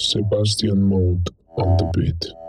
Sebastian Mode on the beat.